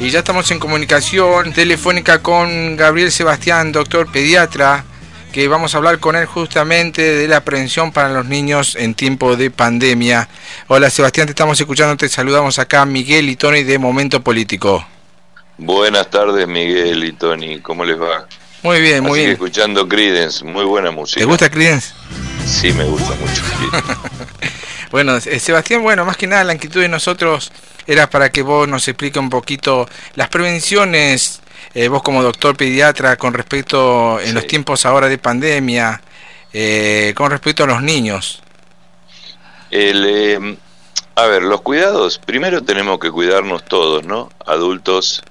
Y ya estamos en comunicación telefónica con Gabriel Sebastián, doctor pediatra, que vamos a hablar con él justamente de la prevención para los niños en tiempo de pandemia. Hola Sebastián, te estamos escuchando, te saludamos acá Miguel y Tony de Momento Político. Buenas tardes Miguel y Tony, ¿cómo les va? Muy bien, muy bien. escuchando Credence, muy buena música. ¿Te gusta Credence? Sí, me gusta mucho. bueno, eh, Sebastián, bueno, más que nada la inquietud de nosotros era para que vos nos explique un poquito las prevenciones, eh, vos como doctor pediatra, con respecto en los tiempos ahora de pandemia, eh, con respecto a los niños. Em, a ver, los cuidados, primero tenemos que cuidarnos todos, ¿no? Adultos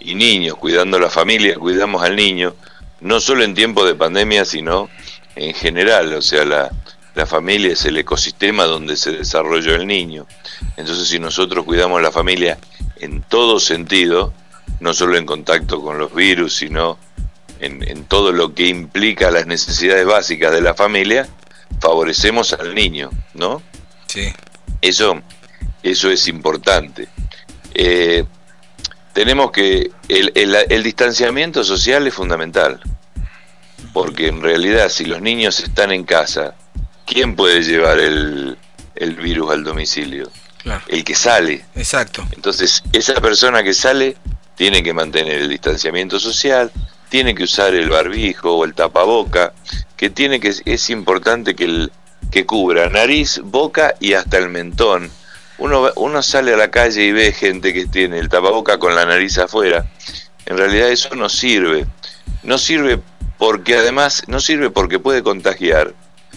y niños, cuidando a la familia, cuidamos al niño, no solo en tiempos de pandemia, sino en general, o sea, la, la familia es el ecosistema donde se desarrolla el niño. Entonces, si nosotros cuidamos la familia en todo sentido, no solo en contacto con los virus, sino en, todo lo que implica las necesidades básicas de la familia, favorecemos al niño, ¿no? Sí. Eso, eso es importante. Eh, tenemos que el, el distanciamiento social es fundamental, porque en realidad si los niños están en casa ¿quién puede llevar el, virus al domicilio? El que sale. Exacto. Entonces, esa persona que sale tiene que mantener el distanciamiento social, tiene que usar el barbijo o el tapaboca, que tiene que es importante que el que cubra nariz, boca y hasta el mentón. Uno, uno sale a la calle y ve gente que tiene el tapaboca con la nariz afuera. En realidad eso no sirve. No sirve porque además no sirve porque puede contagiar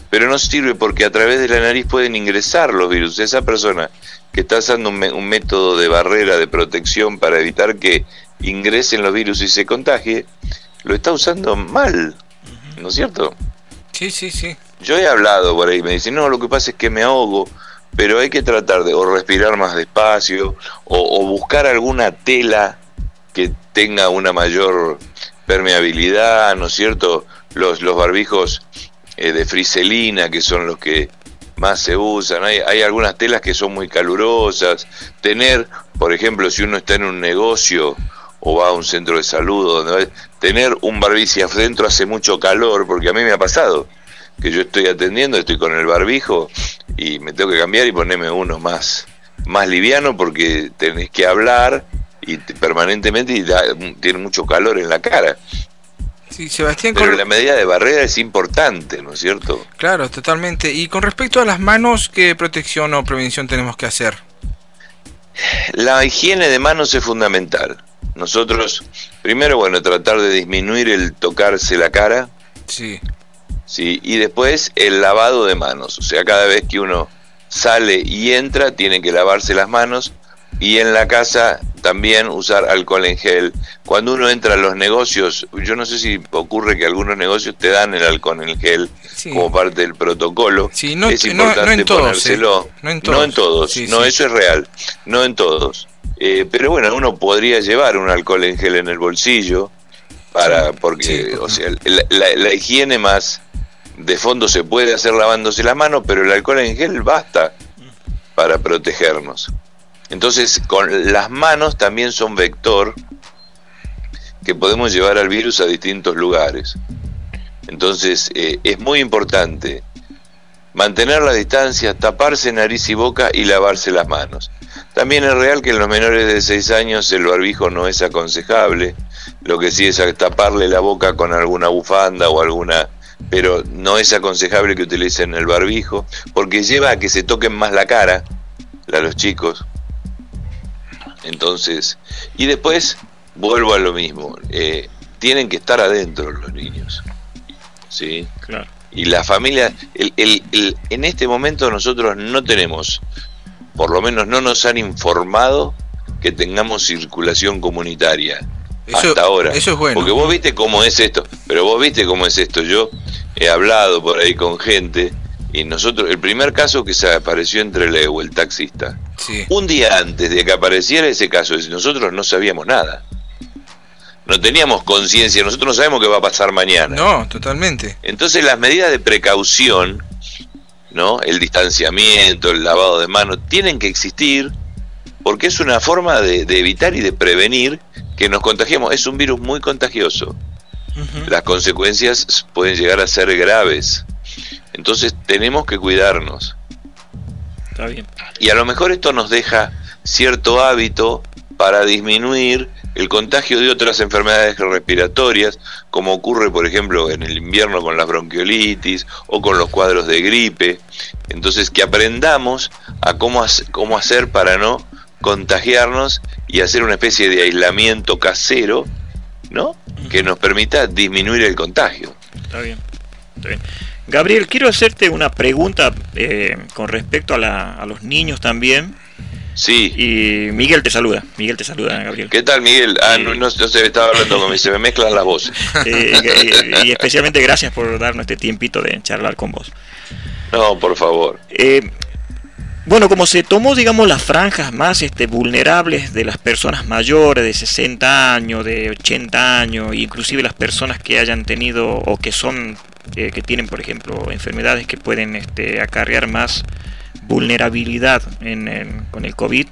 pero no sirve porque a través de la nariz pueden ingresar los virus. Esa persona que está usando un, método de barrera, de protección para evitar que ingresen los virus y se contagie, lo está usando mal, ¿no es cierto? Sí, sí, sí. Yo he hablado por ahí, me dicen, no, lo que pasa es que me ahogo, pero hay que tratar de o respirar más despacio o, o buscar alguna tela que tenga una mayor permeabilidad, ¿no es cierto? Los, los barbijos eh, de friselina, que son los que más se usan. Hay, hay algunas telas que son muy calurosas. Tener, por ejemplo, si uno está en un negocio o va a un centro de salud, donde tener un barbicio adentro hace mucho calor, porque a mí me ha pasado que yo estoy atendiendo, estoy con el barbijo y me tengo que cambiar y ponerme uno más, más liviano porque tenés que hablar y permanentemente y tiene mucho calor en la cara. Sí, Sebastián. Pero la medida de barrera es importante, ¿no es cierto? Claro, totalmente. Y con respecto a las manos, ¿qué protección o prevención tenemos que hacer? La higiene de manos es fundamental. Nosotros, primero, bueno, tratar de disminuir el tocarse la cara. Sí. Sí, y después el lavado de manos. O sea, cada vez que uno sale y entra, tiene que lavarse las manos y en la casa también usar alcohol en gel. Cuando uno entra a los negocios, yo no sé si ocurre que algunos negocios te dan el alcohol en gel como parte del protocolo. Sí, no, es importante en ponérselo. Todos, no en todos. No, en todos. no eso es real. No en todos. Eh, pero bueno, uno podría llevar un alcohol en gel en el bolsillo para porque, o sea, la, la higiene más de fondo se puede hacer lavándose las manos, pero el alcohol en gel basta para protegernos. Entonces, con las manos también son vector que podemos llevar al virus a distintos lugares. Entonces, eh, es muy importante mantener la distancia, taparse nariz y boca y lavarse las manos. También es real que en los menores de 6 años el barbijo no es aconsejable, lo que sí es taparle la boca con alguna bufanda o alguna pero no es aconsejable que utilicen el barbijo porque lleva a que se toquen más la cara a los chicos entonces, y después vuelvo a lo mismo, eh, tienen que estar adentro los niños. ¿Sí? Claro. Y la familia, el, el, en este momento nosotros no tenemos, por lo menos no nos han informado que tengamos circulación comunitaria. hasta ahora. Eso es bueno. Porque vos viste cómo es esto, pero vos viste cómo es esto. Yo he hablado por ahí con gente y nosotros, el primer caso que se apareció entre Leo, el taxista, un día antes de que apareciera ese caso, nosotros no sabíamos nada. No teníamos conciencia, nosotros no sabemos qué va a pasar mañana. No, totalmente. Entonces las medidas de precaución, ¿no? El distanciamiento, el lavado de manos, tienen que existir porque es una forma de, evitar y de prevenir que nos contagiemos. Es un virus muy contagioso. Las consecuencias pueden llegar a ser graves. Entonces tenemos que cuidarnos. Está bien. Y a lo mejor esto nos deja cierto hábito para disminuir el contagio de otras enfermedades respiratorias, como ocurre, por ejemplo, en el invierno con la bronquiolitis o con los cuadros de gripe. Entonces, que aprendamos a cómo, cómo hacer para no contagiarnos y hacer una especie de aislamiento casero, ¿no? Que nos permita disminuir el contagio. Está bien, Gabriel, quiero hacerte una pregunta eh, con respecto a, a los niños también. Sí. Y Miguel te saluda. Miguel te saluda, Gabriel. ¿Qué tal, Miguel? Ah, no, no, se estaba hablando conmigo, se me mezclan las voces. y, especialmente gracias por darnos este tiempito de charlar con vos. No, por favor. Eh, bueno, como se tomó, digamos, las franjas más este, vulnerables de las personas mayores de 60 años, de 80 años, inclusive las personas que hayan tenido o que son, eh, que tienen, por ejemplo, enfermedades que pueden este, acarrear más vulnerabilidad en, con el COVID.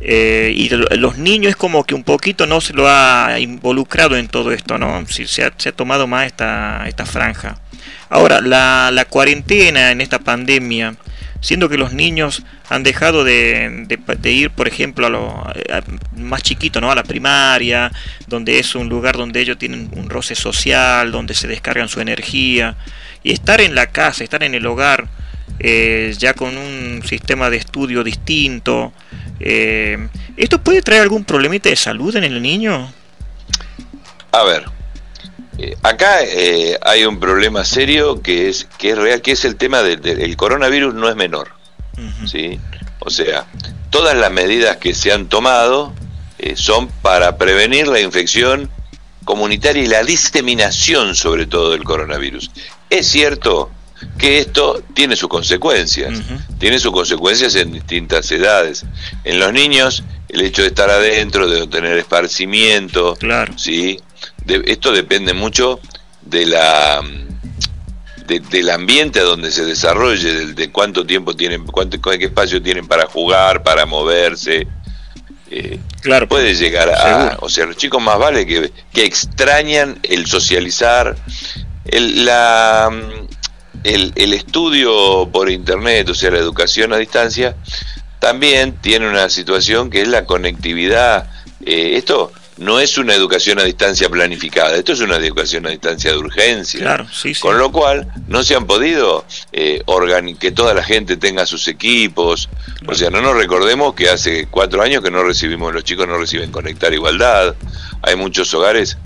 Eh, y los niños es como que un poquito no se lo ha involucrado en todo esto, ¿no? Se, ha, tomado más esta, esta franja. Ahora, la, cuarentena en esta pandemia, siendo que los niños han dejado de, ir, por ejemplo, a lo más chiquito, ¿no? A la primaria, donde es un lugar donde ellos tienen un roce social, donde se descargan su energía, y estar en la casa, estar en el hogar, eh, ya con un sistema de estudio distinto. Eh, ¿Esto puede traer algún problemita de salud en el niño? A ver, eh, acá hay un problema serio que es que es real, que es el tema del coronavirus no es menor, ¿sí? O sea, todas las medidas que se han tomado son para prevenir la infección comunitaria y la diseminación sobre todo del coronavirus. Es cierto que esto tiene sus consecuencias, tiene sus consecuencias en distintas edades. En los niños, el hecho de estar adentro, de tener esparcimiento, claro. ¿sí? Esto depende mucho de la del ambiente donde se desarrolle, de, cuánto tiempo tienen, cuánto, qué espacio tienen para jugar, para moverse. Eh, claro, puede llegar a, o sea, los chicos más vale que, que extrañan el socializar, el, la, el, estudio por internet, o sea, la educación a distancia, también tiene una situación que es la conectividad. Eh, esto no es una educación a distancia planificada, esto es una educación a distancia de urgencia. Con lo cual, no se han podido eh, que toda la gente tenga sus equipos. O sea, no nos recordemos que hace cuatro años que no recibimos, los chicos no reciben conectar igualdad. Hay muchos hogares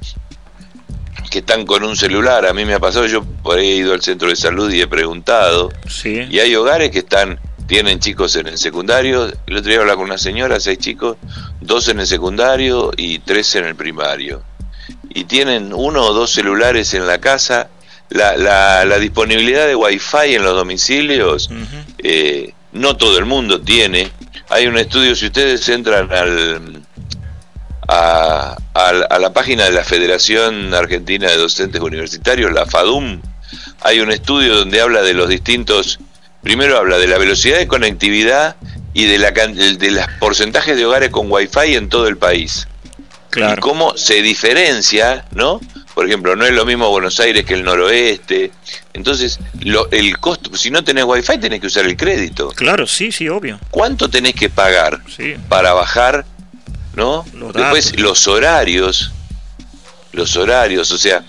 que están con un celular. A mí me ha pasado, yo por ahí he ido al centro de salud y he preguntado. Sí. Y hay hogares que están tienen chicos en el secundario. El otro día hablaba con una señora, seis chicos, dos en el secundario y tres en el primario. Y tienen uno o dos celulares en la casa. La, la, la disponibilidad de wifi en los domicilios, eh, no todo el mundo tiene. Hay un estudio, si ustedes entran al, a, a, la página de la Federación Argentina de Docentes Universitarios, la FADUM, hay un estudio donde habla de los distintos, primero habla de la velocidad de conectividad y de, la, de los porcentajes de hogares con wifi en todo el país. Claro. Y cómo se diferencia, ¿no? Por ejemplo, no es lo mismo Buenos Aires que el noroeste. Entonces, lo, el costo, si no tenés wifi tenés que usar el crédito. Claro, sí, sí, obvio. ¿Cuánto tenés que pagar para bajar ¿no? Después los horarios, los horarios, o sea,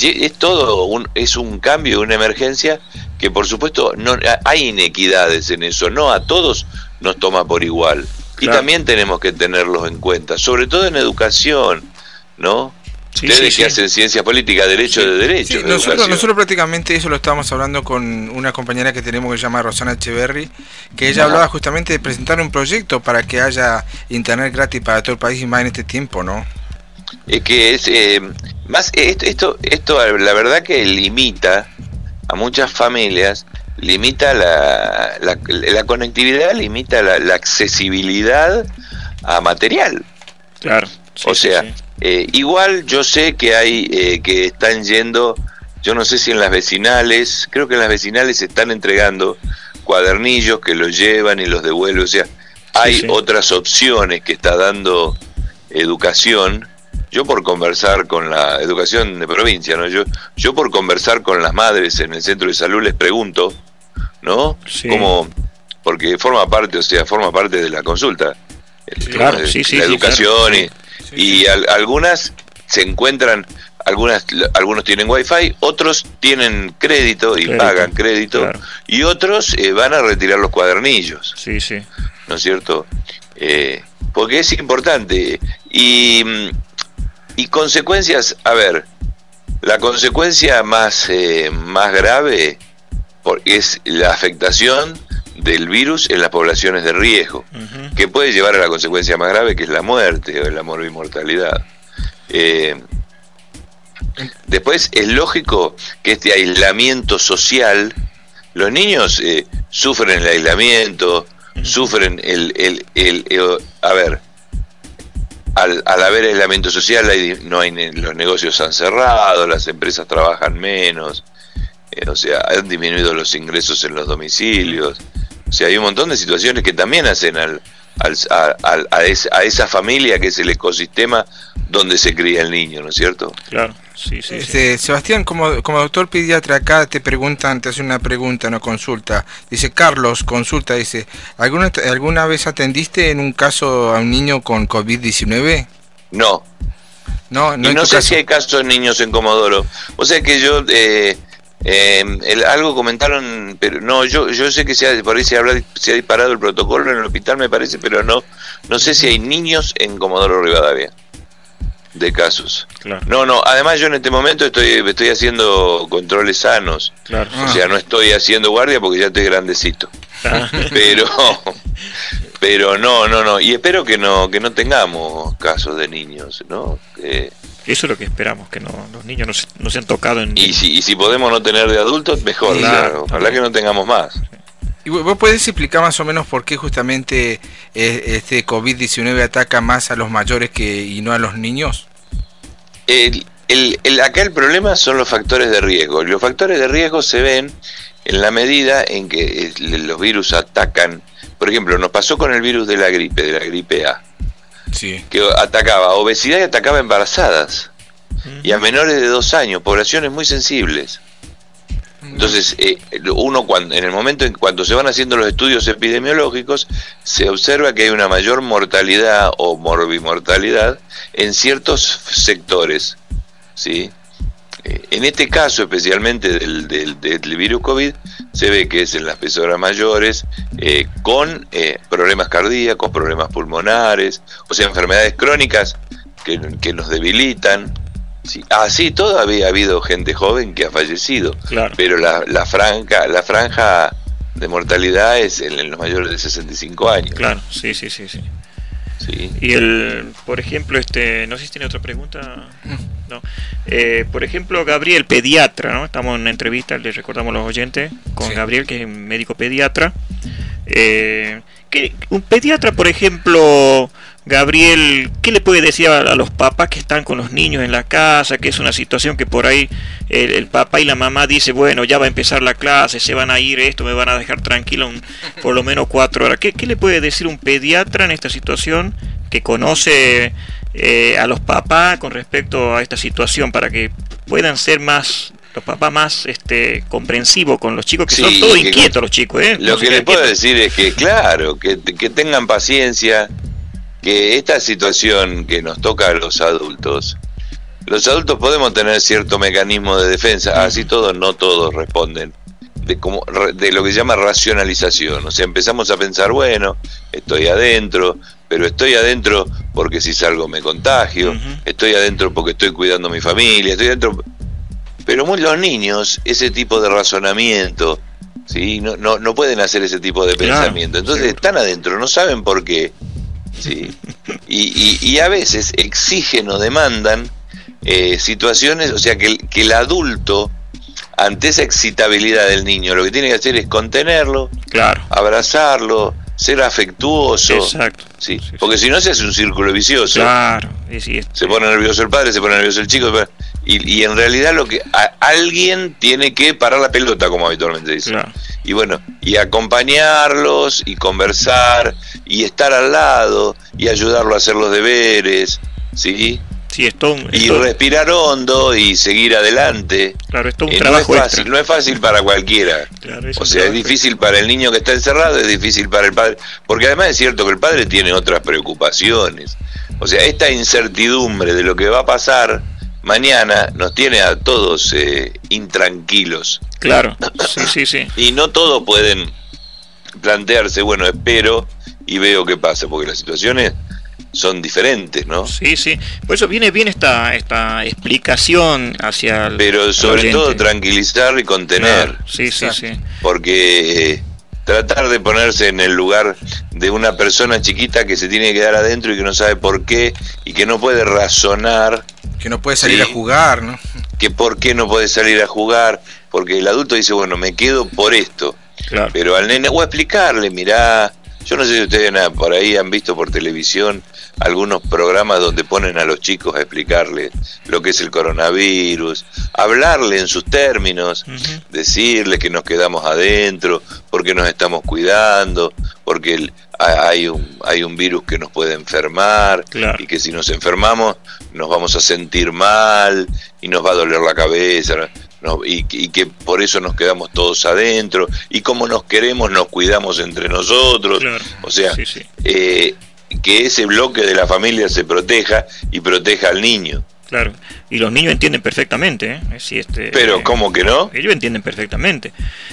es todo un, es un cambio, una emergencia que por supuesto no hay inequidades en eso, no a todos nos toma por igual. Y también tenemos que tenerlos en cuenta, sobre todo en educación, ¿no? Ustedes que hacen ciencia política, derecho de derecho. nosotros, nosotros, prácticamente eso lo estábamos hablando con una compañera que tenemos que se llama Rosana Echeverry, que ella hablaba justamente de presentar un proyecto para que haya internet gratis para todo el país y más en este tiempo, ¿no? Es que es eh, más esto, esto la verdad que limita a muchas familias, limita la, la, conectividad, limita la, accesibilidad a material. Claro. o sea, eh, igual yo sé que hay eh, que están yendo, yo no sé si en las vecinales, creo que en las vecinales se están entregando cuadernillos que los llevan y los devuelven, o sea, hay otras opciones que está dando educación. Yo por conversar con la educación de provincia, ¿no? Yo, yo por conversar con las madres en el centro de salud les pregunto, ¿no? ¿Cómo, porque forma parte, o sea, forma parte de la consulta. Claro, la educación y, algunas se encuentran, algunas algunos tienen wifi, otros tienen crédito y pagan crédito y otros eh, van a retirar los cuadernillos. Sí, sí. ¿No es cierto? Eh, porque es importante y, y consecuencias, a ver, la consecuencia más eh, más grave es la afectación del virus en las poblaciones de riesgo, que puede llevar a la consecuencia más grave que es la muerte o la morbimortalidad. Eh, después es lógico que este aislamiento social, los niños eh, sufren el aislamiento, sufren el, el, el, eh, a ver, al, al, haber aislamiento social no hay los negocios han cerrado, las empresas trabajan menos, o sea, han disminuido los ingresos en los domicilios, o sea, hay un montón de situaciones que también hacen al, al, a, esa, familia que es el ecosistema donde se cría el niño, ¿no es cierto? Claro, sí, sí. Este, Sebastián, como, como doctor pediatra acá te preguntan, te hace una pregunta, una consulta. Dice, Carlos, consulta, dice, ¿alguna, ¿alguna vez atendiste en un caso a un niño con COVID-19? No. No, no, y no sé si hay casos de niños en Comodoro. O sea que yo... Eh, eh, el, algo comentaron, pero no, yo yo sé que se ha, por ahí se, se ha disparado el protocolo en el hospital, me parece, pero no no sé si hay niños en Comodoro Rivadavia de casos. No, no, además yo en este momento estoy estoy haciendo controles sanos. O sea, no estoy haciendo guardia porque ya estoy grandecito. Ah. Pero pero no, no, no, y espero que no que no tengamos casos de niños, ¿no? Que, eso es lo que esperamos, que no, los niños no se, no han tocado en... Y si, y si podemos no tener de adultos, mejor, claro, ojalá que no tengamos más. ¿Y vos podés explicar más o menos por qué justamente eh, este COVID-19 ataca más a los mayores que y no a los niños? El, el, acá el problema son los factores de riesgo. Los factores de riesgo se ven en la medida en que eh, los virus atacan. Por ejemplo, nos pasó con el virus de la gripe, de la gripe A que atacaba obesidad y atacaba embarazadas y a menores de dos años, poblaciones muy sensibles. Entonces, eh, uno cuando, en el momento en cuando se van haciendo los estudios epidemiológicos, se observa que hay una mayor mortalidad o morbimortalidad en ciertos sectores, ¿sí? Eh, en este caso, especialmente del, del, virus COVID, se ve que es en las personas mayores eh, con eh, problemas cardíacos, problemas pulmonares, o sea, enfermedades crónicas que, nos debilitan. Sí, así ah, todavía ha habido gente joven que ha fallecido, pero la, la, franja, la franja de mortalidad es en, los mayores de 65 años. Claro, sí, sí, sí, sí. Y el, por ejemplo, este, no sé si tiene otra pregunta. No. Eh, por ejemplo, Gabriel, pediatra, ¿no? Estamos en una entrevista, le recordamos a los oyentes, con Gabriel, que es médico pediatra. Eh, un pediatra, por ejemplo, Gabriel, ¿qué le puede decir a, los papás que están con los niños en la casa? Que es una situación que por ahí el, papá y la mamá dice, bueno, ya va a empezar la clase, se van a ir, esto me van a dejar tranquilo por lo menos cuatro horas. ¿Qué, le puede decir un pediatra en esta situación que conoce eh, a los papás con respecto a esta situación para que puedan ser más los papás más este comprensivos con los chicos que son todos inquietos los chicos ¿eh? lo que les puedo decir es que claro que, que tengan paciencia que esta situación que nos toca a los adultos, los adultos podemos tener cierto mecanismo de defensa, así todos, no todos responden, de, como, de lo que se llama racionalización. O sea, empezamos a pensar, bueno, estoy adentro, pero estoy adentro porque si salgo me contagio, estoy adentro porque estoy cuidando a mi familia, estoy adentro... Pero muy, los niños, ese tipo de razonamiento, ¿sí? no, no, no pueden hacer ese tipo de pensamiento. Entonces están adentro, no saben por qué ¿sí? Y, y, a veces exigen o demandan eh, situaciones, o sea, que el, que el adulto, ante esa excitabilidad del niño, lo que tiene que hacer es contenerlo, claro. abrazarlo, ser afectuoso. Exacto. ¿sí? Porque si no se hace un círculo vicioso. Claro. Se pone nervioso el padre, se pone nervioso el chico. Y, en realidad lo que alguien tiene que parar la pelota, como habitualmente dice. Y bueno, y acompañarlos y conversar y estar al lado y ayudarlo a hacer los deberes, ¿sí? Sí, esto, y respirar hondo y seguir adelante. Claro, esto un trabajo eh, no es fácil, no es fácil para cualquiera. o sea, es difícil para el niño que está encerrado, es difícil para el padre, porque además es cierto que el padre tiene otras preocupaciones. O sea, esta incertidumbre de lo que va a pasar mañana nos tiene a todos eh, intranquilos. Claro, sí, sí, sí. y no todos pueden plantearse, bueno, espero y veo qué pasa, porque las situaciones son diferentes, ¿no? Sí, sí. Por eso viene bien esta, esta explicación hacia el. Pero sobre todo tranquilizar y contener. Sí, sí, sí. Porque eh, tratar de ponerse en el lugar de una persona chiquita que se tiene que quedar adentro y que no sabe por qué y que no puede razonar. Que no puede salir a jugar, ¿no? Que por qué no puede salir a jugar. Porque el adulto dice, bueno, me quedo por esto. Claro. Pero al nene, o explicarle, mirá, yo no sé si ustedes por ahí han visto por televisión algunos programas donde ponen a los chicos a explicarles lo que es el coronavirus, hablarle en sus términos, decirle que nos quedamos adentro, porque nos estamos cuidando, porque hay, un, hay un virus que nos puede enfermar y que si nos enfermamos nos vamos a sentir mal y nos va a doler la cabeza y, que por eso nos quedamos todos adentro, y como nos queremos nos cuidamos entre nosotros, o sea, eh, que ese bloque de la familia se proteja y proteja al niño. Claro, y los niños entienden perfectamente, ¿eh? este, Pero, eh, ¿cómo que no? Ellos entienden perfectamente.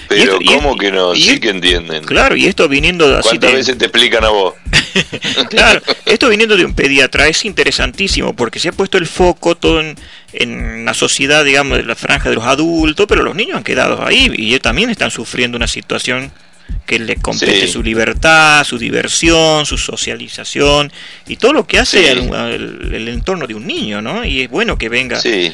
Pero, ¿cómo que no? Sí que entienden. Claro, y esto viniendo de así ¿Cuántas veces te explican a vos? claro, esto viniendo de un pediatra es interesantísimo porque se ha puesto el foco todo en, en la sociedad, digamos, de la franja de los adultos, pero los niños han quedado ahí y ellos también están sufriendo una situación que le compete su libertad, su diversión, su socialización y todo lo que hace el, entorno de un niño, ¿no? Y es bueno que venga de,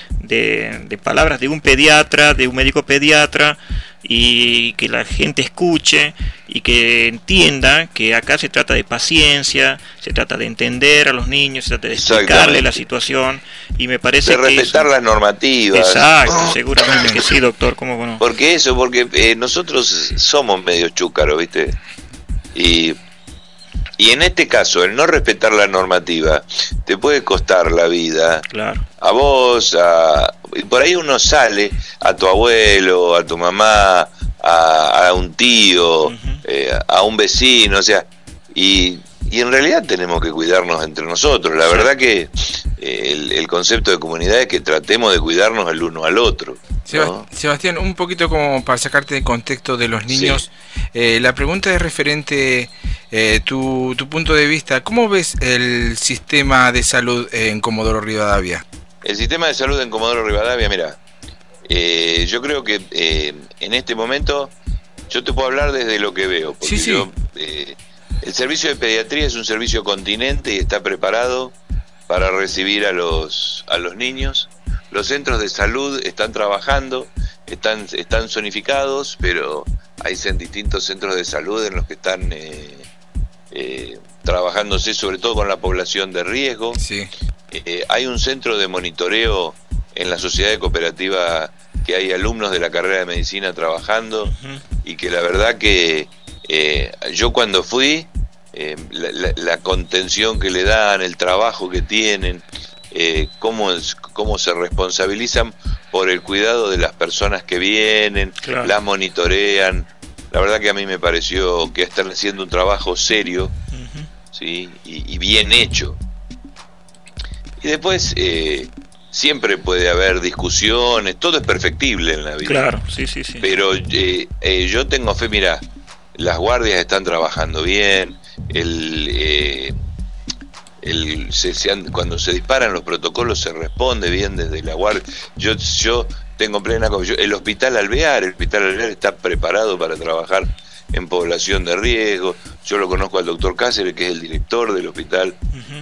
de, palabras de un pediatra, de un médico pediatra, y que la gente escuche y que entienda que acá se trata de paciencia, se trata de entender a los niños, se trata de explicarle la situación y me parece de respetar las normativas. Exacto, seguramente que sí, doctor, ¿cómo no? Porque eso, porque eh, nosotros somos medio chúcaros, ¿viste? Y y en este caso, el no respetar la normativa te puede costar la vida. Claro. A vos, a, y por ahí uno sale a tu abuelo, a tu mamá, a, un tío, eh, a un vecino, o sea, y, y, en realidad tenemos que cuidarnos entre nosotros. La verdad que eh, el, concepto de comunidad es que tratemos de cuidarnos el uno al otro. Sebastián, un poquito como para sacarte de contexto de los niños, eh, la pregunta es referente eh, tu, tu punto de vista. ¿Cómo ves el sistema de salud en Comodoro Rivadavia? El sistema de salud en Comodoro Rivadavia, mira, eh, yo creo que eh, en este momento yo te puedo hablar desde lo que veo, porque Yo, eh, el servicio de pediatría es un servicio continente y está preparado para recibir a los, a los niños. Los centros de salud están trabajando, están, están zonificados, pero hay distintos centros de salud en los que están trabajándose sobre todo con la población de riesgo. Sí. Eh, hay un centro de monitoreo en la sociedad de cooperativa que hay alumnos de la carrera de medicina trabajando y que la verdad que eh, yo cuando fui, eh, la, contención que le dan, el trabajo que tienen, cómo, cómo se responsabilizan por el cuidado de las personas que vienen, las monitorean. La verdad que a mí me pareció que están haciendo un trabajo serio ¿sí? y bien hecho. Y después eh, siempre puede haber discusiones, todo es perfectible en la vida. Claro, sí, sí, sí. Pero eh, eh, yo tengo fe, mira, las guardias están trabajando bien, el, el, cuando se disparan los protocolos se responde bien desde la guardia. Yo, yo tengo plena el hospital Alvear, el hospital Alvear está preparado para trabajar en población de riesgo. Yo lo conozco al doctor Cáceres, que es el director del hospital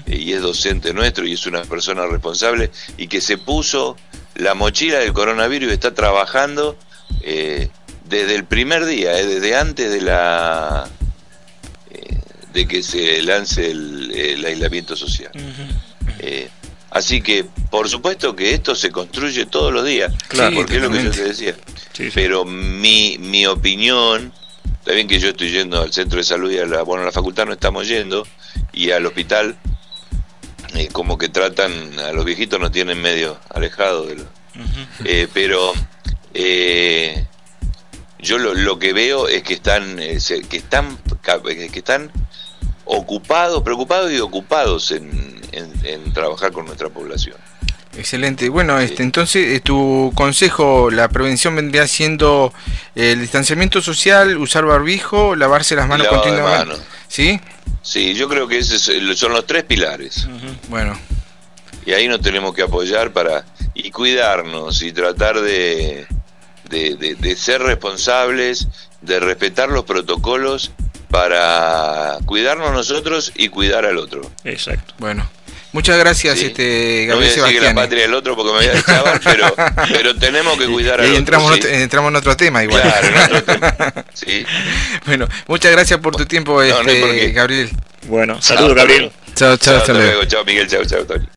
y es docente nuestro y es una persona responsable y que se puso la mochila del coronavirus y está trabajando eh, desde el primer día, eh, desde antes de la eh, de que se lance el, aislamiento social. Así que, por supuesto que esto se construye todos los días, claro, porque es lo que yo te decía. Pero mi, mi opinión, está bien que yo estoy yendo al centro de salud y a la, bueno, a la facultad no estamos yendo, y al hospital, eh, como que tratan, a los viejitos no tienen medio alejado de lo, eh, pero eh, yo lo, lo, que veo es que están, que están, que están ocupados, preocupados y ocupados en, en, trabajar con nuestra población. Excelente. Bueno, este, entonces eh, tu consejo, la prevención vendría siendo el distanciamiento social, usar barbijo, lavarse las manos continuamente. ¿Sí? Sí, yo creo que esos son los tres pilares. Bueno. Y ahí nos tenemos que apoyar para y cuidarnos y tratar de, de ser responsables, de respetar los protocolos para cuidarnos nosotros y cuidar al otro. Exacto. Bueno, muchas gracias, este Gabriel no voy a la patria del otro porque me voy a pero, pero tenemos que cuidar al y entramos otro. entramos en otro tema igual. Claro, en otro tema. Sí. Bueno, muchas gracias por tu tiempo, este, Gabriel. Bueno, saludos, Gabriel. Chao, chao, hasta, luego. Chao, Miguel. Chao, chao, Tony.